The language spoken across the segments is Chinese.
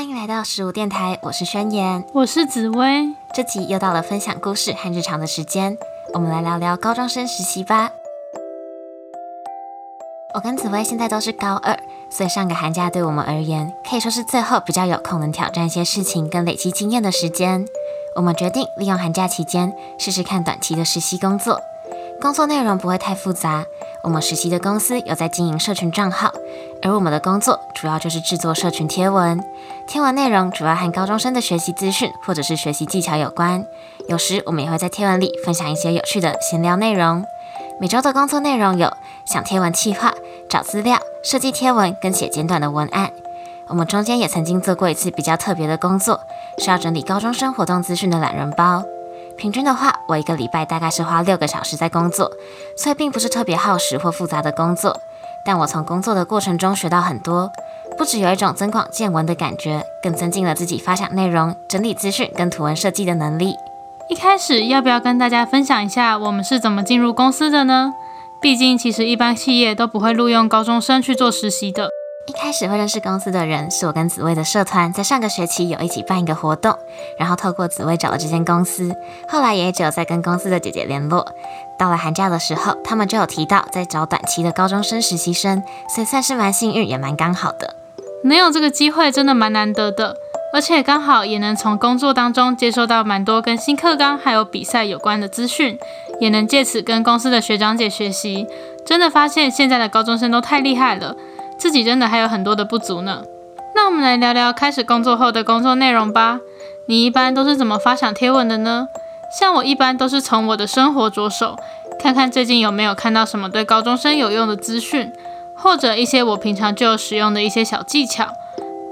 欢迎来到十五电台，我是宣言，我是紫薇。这集又到了分享故事和日常的时间，我们来聊聊高中生实习吧。我跟紫薇现在都是高二，所以上个寒假对我们而言，可以说是最后比较有空能挑战一些事情跟累积经验的时间。我们决定利用寒假期间试试看短期的实习工作，工作内容不会太复杂。我们实习的公司有在经营社群账号，而我们的工作主要就是制作社群贴文。贴文内容主要和高中生的学习资讯或者是学习技巧有关。有时我们也会在贴文里分享一些有趣的闲聊内容。每周的工作内容有想贴文企划、找资料、设计贴文跟写简短的文案。我们中间也曾经做过一次比较特别的工作，是要整理高中生活动资讯的懒人包。平均的话，我一个礼拜大概是花六个小时在工作，所以并不是特别耗时或复杂的工作。但我从工作的过程中学到很多，不只有一种增广见闻的感觉，更增进了自己发想内容、整理资讯跟图文设计的能力。一开始要不要跟大家分享一下我们是怎么进入公司的呢？毕竟其实一般企业都不会录用高中生去做实习的。一开始会认识公司的人是我跟紫薇的社团，在上个学期有一起办一个活动，然后透过紫薇找了这间公司，后来也只有在跟公司的姐姐联络。到了寒假的时候，他们就有提到在找短期的高中生实习生，所以算是蛮幸运，也蛮刚好的。能有这个机会真的蛮难得的。而且刚好也能从工作当中接收到蛮多跟新课纲还有比赛有关的资讯，也能借此跟公司的学长姐学习。真的发现现在的高中生都太厉害了，自己真的还有很多的不足呢。那我们来聊聊开始工作后的工作内容吧。你一般都是怎么发想贴文的呢？像我一般都是从我的生活着手，看看最近有没有看到什么对高中生有用的资讯，或者一些我平常就有使用的一些小技巧。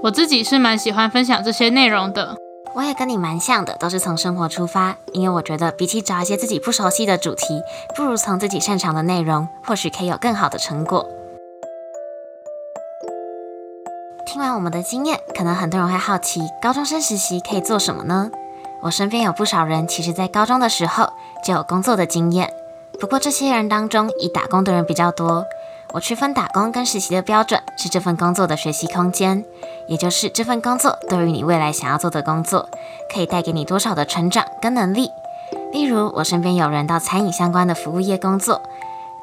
我自己是蛮喜欢分享这些内容的，我也跟你蛮像的，都是从生活出发，因为我觉得比起找一些自己不熟悉的主题，不如从自己擅长的内容，或许可以有更好的成果。听完我们的经验，可能很多人会好奇，高中生实习可以做什么呢？我身边有不少人，其实在高中的时候就有工作的经验，不过这些人当中，以打工的人比较多。我区分打工跟实习的标准是这份工作的学习空间，也就是这份工作对于你未来想要做的工作，可以带给你多少的成长跟能力。例如，我身边有人到餐饮相关的服务业工作，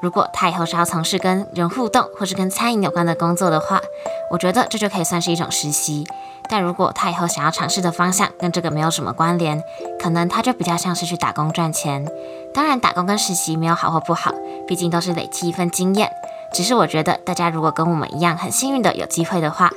如果他以后是要从事跟人互动或是跟餐饮有关的工作的话，我觉得这就可以算是一种实习。但如果他以后想要尝试的方向跟这个没有什么关联，可能他就比较像是去打工赚钱。当然，打工跟实习没有好或不好，毕竟都是累积一份经验。只是我觉得，大家如果跟我们一样很幸运的有机会的话，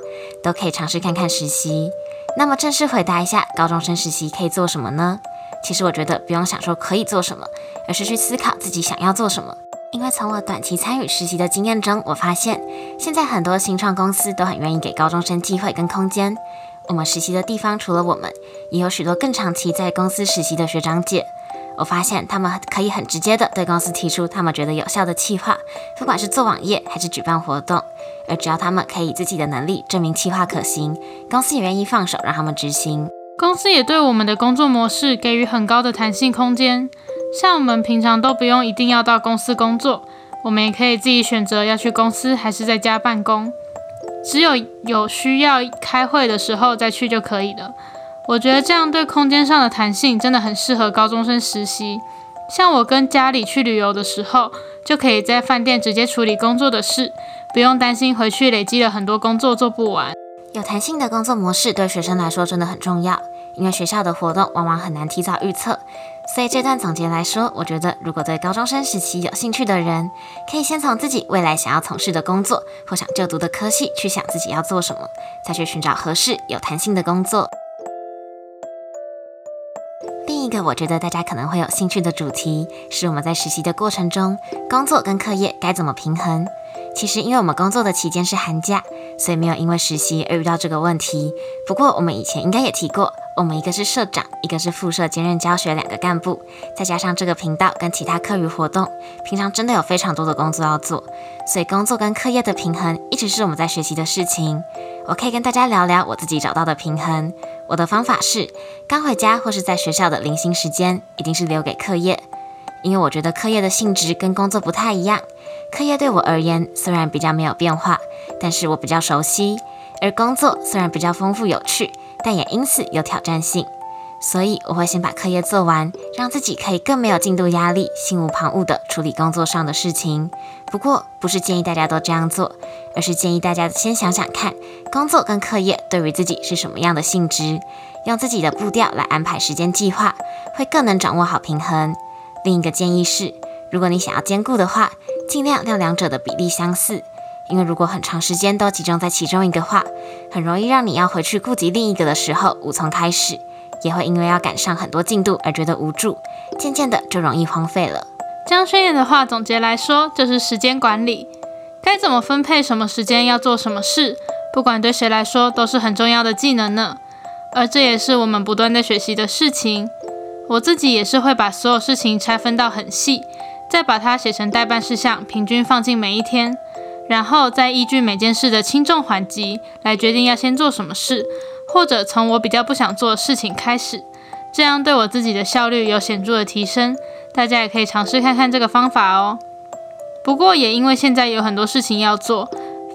都可以尝试看看实习。那么正式回答一下，高中生实习可以做什么呢？其实我觉得不用想说可以做什么，而是去思考自己想要做什么。因为从我短期参与实习的经验中，我发现现在很多新创公司都很愿意给高中生机会跟空间。我们实习的地方除了我们，也有许多更长期在公司实习的学长姐。我发现他们可以很直接的对公司提出他们觉得有效的企划，不管是做网页还是举办活动，而只要他们可以自己的能力证明企划可行，公司也愿意放手让他们执行。公司也对我们的工作模式给予很高的弹性空间，像我们平常都不用一定要到公司工作，我们也可以自己选择要去公司还是在家办公，只有有需要开会的时候再去就可以了。我觉得这样对空间上的弹性真的很适合高中生实习。像我跟家里去旅游的时候，就可以在饭店直接处理工作的事，不用担心回去累积了很多工作做不完。有弹性的工作模式对学生来说真的很重要，因为学校的活动往往很难提早预测。所以这段总结来说，我觉得如果对高中生时期有兴趣的人，可以先从自己未来想要从事的工作或想就读的科系去想自己要做什么，再去寻找合适有弹性的工作。另一个我觉得大家可能会有兴趣的主题是我们在实习的过程中，工作跟课业该怎么平衡。其实因为我们工作的期间是寒假，所以没有因为实习而遇到这个问题。不过我们以前应该也提过，我们一个是社长，一个是副社兼任教学两个干部，再加上这个频道跟其他课余活动，平常真的有非常多的工作要做，所以工作跟课业的平衡一直是我们在学习的事情。我可以跟大家聊聊我自己找到的平衡。我的方法是，刚回家或是在学校的零星时间，一定是留给课业，因为我觉得课业的性质跟工作不太一样。课业对我而言虽然比较没有变化，但是我比较熟悉；而工作虽然比较丰富有趣，但也因此有挑战性。所以我会先把课业做完，让自己可以更没有进度压力，心无旁骛地处理工作上的事情。不过，不是建议大家都这样做，而是建议大家先想想看，工作跟课业对于自己是什么样的性质，用自己的步调来安排时间计划，会更能掌握好平衡。另一个建议是，如果你想要兼顾的话，尽量让两者的比例相似，因为如果很长时间都集中在其中一个话，很容易让你要回去顾及另一个的时候无从开始。也会因为要赶上很多进度而觉得无助，渐渐的就容易荒废了。将宣言的话总结来说，就是时间管理，该怎么分配什么时间要做什么事，不管对谁来说都是很重要的技能呢。而这也是我们不断在学习的事情。我自己也是会把所有事情拆分到很细，再把它写成代办事项，平均放进每一天，然后再依据每件事的轻重缓急来决定要先做什么事。或者从我比较不想做的事情开始，这样对我自己的效率有显著的提升。大家也可以尝试看看这个方法哦。不过也因为现在有很多事情要做，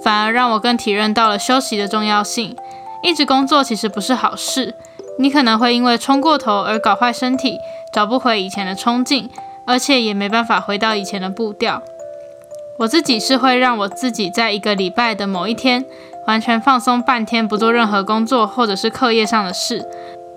反而让我更体认到了休息的重要性。一直工作其实不是好事，你可能会因为冲过头而搞坏身体，找不回以前的冲劲，而且也没办法回到以前的步调。我自己是会让我自己在一个礼拜的某一天。完全放松半天，不做任何工作或者是课业上的事。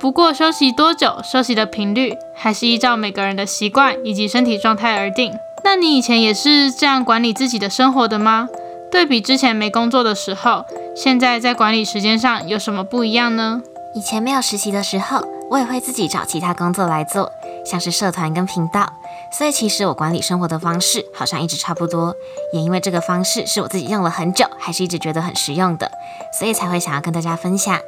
不过休息多久、休息的频率，还是依照每个人的习惯以及身体状态而定。那你以前也是这样管理自己的生活的吗？对比之前没工作的时候，现在在管理时间上有什么不一样呢？以前没有实习的时候，我也会自己找其他工作来做，像是社团跟频道。所以其实我管理生活的方式好像一直差不多，也因为这个方式是我自己用了很久，还是一直觉得很实用的，所以才会想要跟大家分享。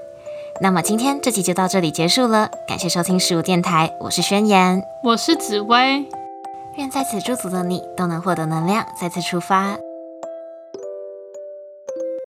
那么今天这集就到这里结束了，感谢收听十五电台，我是宣言，我是紫薇，愿在此驻足的你都能获得能量，再次出发。